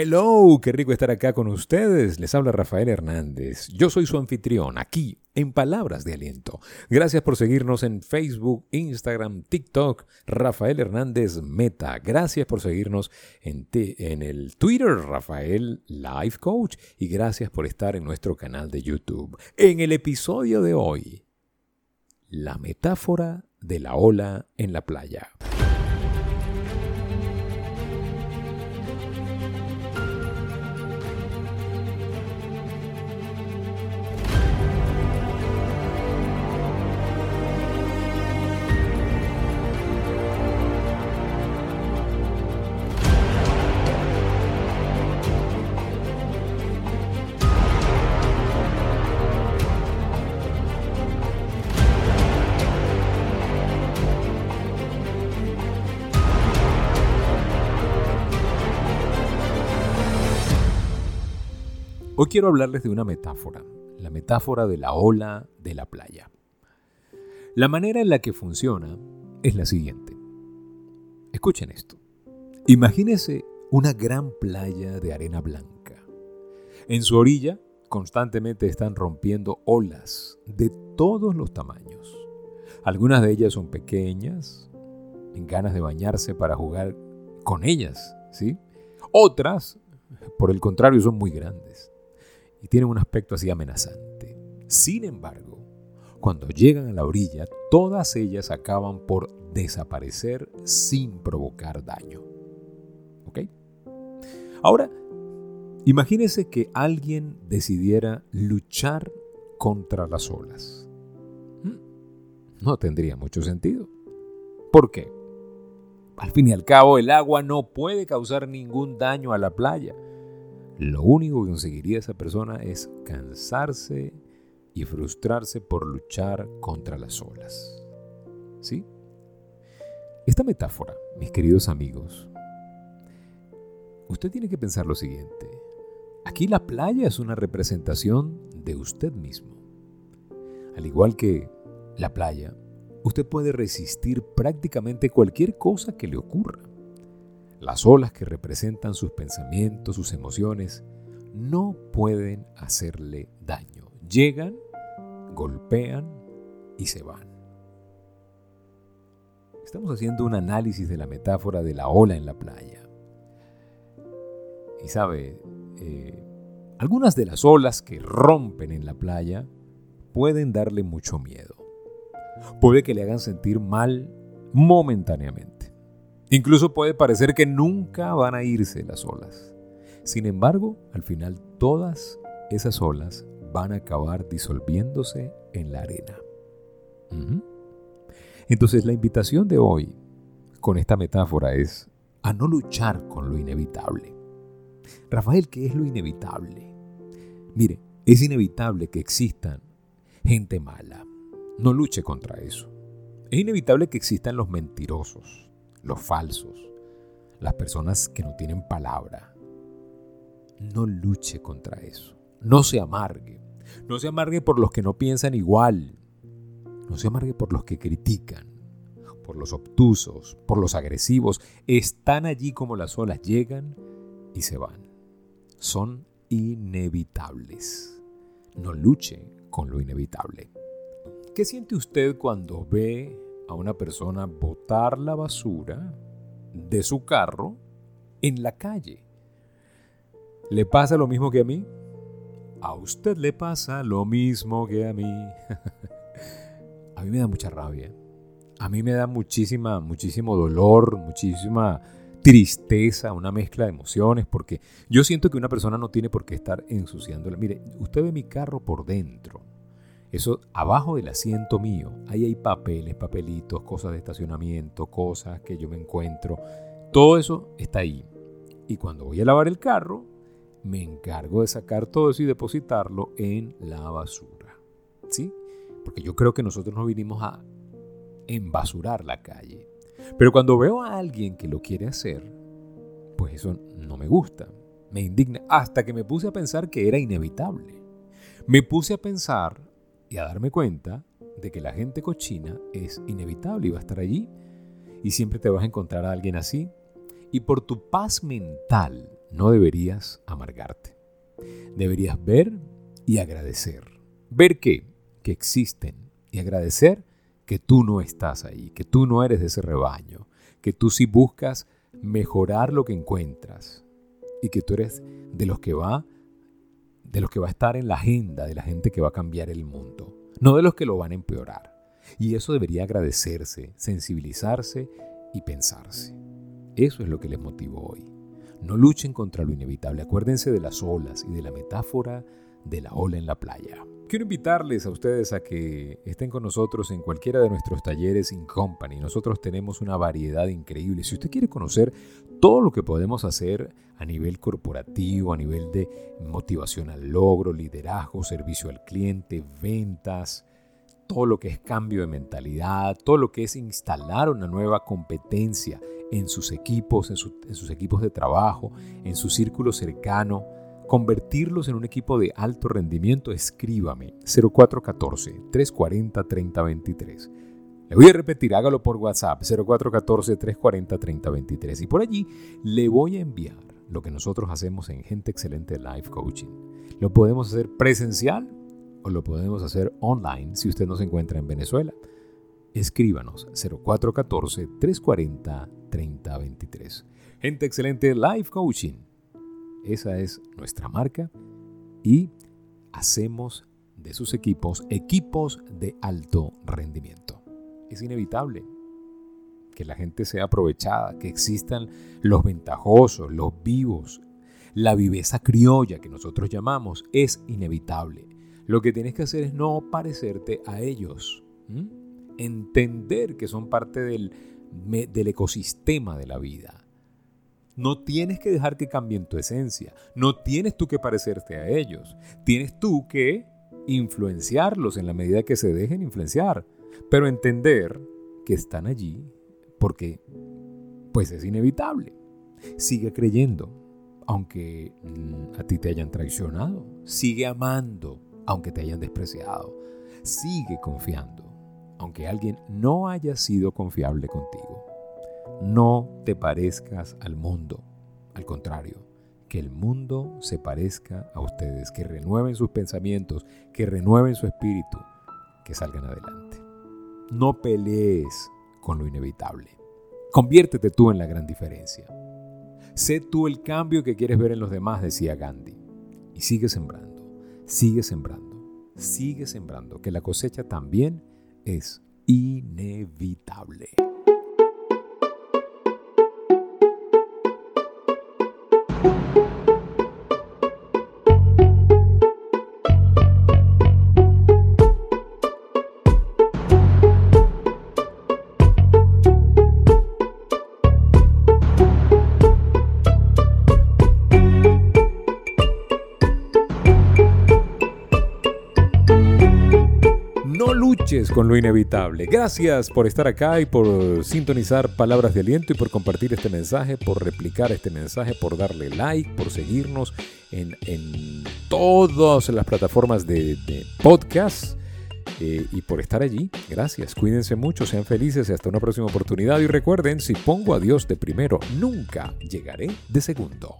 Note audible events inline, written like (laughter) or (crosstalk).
Hello, qué rico estar acá con ustedes. Les habla Rafael Hernández. Yo soy su anfitrión aquí en Palabras de Aliento. Gracias por seguirnos en Facebook, Instagram, TikTok, Rafael Hernández Meta. Gracias por seguirnos en, en el Twitter, Rafael Life Coach. Y gracias por estar en nuestro canal de YouTube. En el episodio de hoy, la metáfora de la ola en la playa. Hoy quiero hablarles de una metáfora, la metáfora de la ola de la playa. La manera en la que funciona es la siguiente. Escuchen esto. Imagínense una gran playa de arena blanca. En su orilla constantemente están rompiendo olas de todos los tamaños. Algunas de ellas son pequeñas, en ganas de bañarse para jugar con ellas, ¿sí? Otras, por el contrario, son muy grandes y tienen un aspecto así amenazante. Sin embargo, cuando llegan a la orilla, todas ellas acaban por desaparecer sin provocar daño. ¿Ok? Ahora, imagínese que alguien decidiera luchar contra las olas. ¿Mm? No tendría mucho sentido. ¿Por qué? Al fin y al cabo, el agua no puede causar ningún daño a la playa lo único que conseguiría esa persona es cansarse y frustrarse por luchar contra las olas. ¿Sí? Esta metáfora, mis queridos amigos, usted tiene que pensar lo siguiente. Aquí la playa es una representación de usted mismo. Al igual que la playa, usted puede resistir prácticamente cualquier cosa que le ocurra. Las olas que representan sus pensamientos, sus emociones, no pueden hacerle daño. Llegan, golpean y se van. Estamos haciendo un análisis de la metáfora de la ola en la playa. Y sabe, eh, algunas de las olas que rompen en la playa pueden darle mucho miedo. Puede que le hagan sentir mal momentáneamente. Incluso puede parecer que nunca van a irse las olas. Sin embargo, al final todas esas olas van a acabar disolviéndose en la arena. Entonces la invitación de hoy con esta metáfora es a no luchar con lo inevitable. Rafael, ¿qué es lo inevitable? Mire, es inevitable que existan gente mala. No luche contra eso. Es inevitable que existan los mentirosos los falsos, las personas que no tienen palabra. No luche contra eso. No se amargue. No se amargue por los que no piensan igual. No se amargue por los que critican, por los obtusos, por los agresivos. Están allí como las olas llegan y se van. Son inevitables. No luche con lo inevitable. ¿Qué siente usted cuando ve a una persona botar la basura de su carro en la calle. ¿Le pasa lo mismo que a mí? A usted le pasa lo mismo que a mí. (laughs) a mí me da mucha rabia. A mí me da muchísima, muchísimo dolor, muchísima tristeza, una mezcla de emociones, porque yo siento que una persona no tiene por qué estar ensuciándola. Mire, usted ve mi carro por dentro. Eso abajo del asiento mío, ahí hay papeles, papelitos, cosas de estacionamiento, cosas que yo me encuentro. Todo eso está ahí. Y cuando voy a lavar el carro, me encargo de sacar todo eso y depositarlo en la basura. ¿Sí? Porque yo creo que nosotros no vinimos a embasurar la calle. Pero cuando veo a alguien que lo quiere hacer, pues eso no me gusta. Me indigna hasta que me puse a pensar que era inevitable. Me puse a pensar y a darme cuenta de que la gente cochina es inevitable y va a estar allí y siempre te vas a encontrar a alguien así. Y por tu paz mental, no deberías amargarte. Deberías ver y agradecer. ¿Ver qué? Que existen. Y agradecer que tú no estás ahí, que tú no eres de ese rebaño, que tú sí buscas mejorar lo que encuentras y que tú eres de los que va de los que va a estar en la agenda de la gente que va a cambiar el mundo, no de los que lo van a empeorar. Y eso debería agradecerse, sensibilizarse y pensarse. Eso es lo que les motivó hoy. No luchen contra lo inevitable. Acuérdense de las olas y de la metáfora de la ola en la playa. Quiero invitarles a ustedes a que estén con nosotros en cualquiera de nuestros talleres in company. Nosotros tenemos una variedad increíble. Si usted quiere conocer todo lo que podemos hacer a nivel corporativo, a nivel de motivación al logro, liderazgo, servicio al cliente, ventas, todo lo que es cambio de mentalidad, todo lo que es instalar una nueva competencia en sus equipos, en, sus equipos de trabajo, en su círculo cercano, convertirlos en un equipo de alto rendimiento, escríbame 0414-340-3023. Le voy a repetir, hágalo por WhatsApp 0414-340-3023 y por allí le voy a enviar lo que nosotros hacemos en Gente Excelente Life Coaching. Lo podemos hacer presencial o lo podemos hacer online si usted no se encuentra en Venezuela. Escríbanos 0414-340-3023. Gente excelente Life Coaching. Esa es nuestra marca y hacemos de sus equipos equipos de alto rendimiento. Es inevitable que la gente sea aprovechada, que existan los ventajosos, los vivos, la viveza criolla que nosotros llamamos, es inevitable. Lo que tienes que hacer es no parecerte a ellos. Entender que son parte del, del ecosistema de la vida. No tienes que dejar que cambien tu esencia. No tienes tú que parecerte a ellos. Tienes tú que influenciarlos en la medida que se dejen influenciar. Pero entender que están allí porque pues es inevitable. Sigue creyendo, aunque mm, a ti te hayan traicionado. Sigue amando, aunque te hayan despreciado. Sigue confiando, aunque alguien no haya sido confiable contigo. No te parezcas al mundo. Al contrario, que el mundo se parezca a ustedes, que renueven sus pensamientos, que renueven su espíritu, que salgan adelante. No pelees con lo inevitable. Conviértete tú en la gran diferencia. Sé tú el cambio que quieres ver en los demás, decía Gandhi. Y sigue sembrando sigue sembrando, sigue sembrando, que la cosecha también es inevitable. Con lo inevitable. Gracias por estar acá y por sintonizar palabras de aliento y por compartir este mensaje, por replicar este mensaje, por darle like, por seguirnos en, todas las plataformas de, podcast. Eh, y por estar allí. Gracias, cuídense mucho, sean felices y hasta una próxima oportunidad. Y recuerden, si pongo a Dios de primero, nunca llegaré de segundo.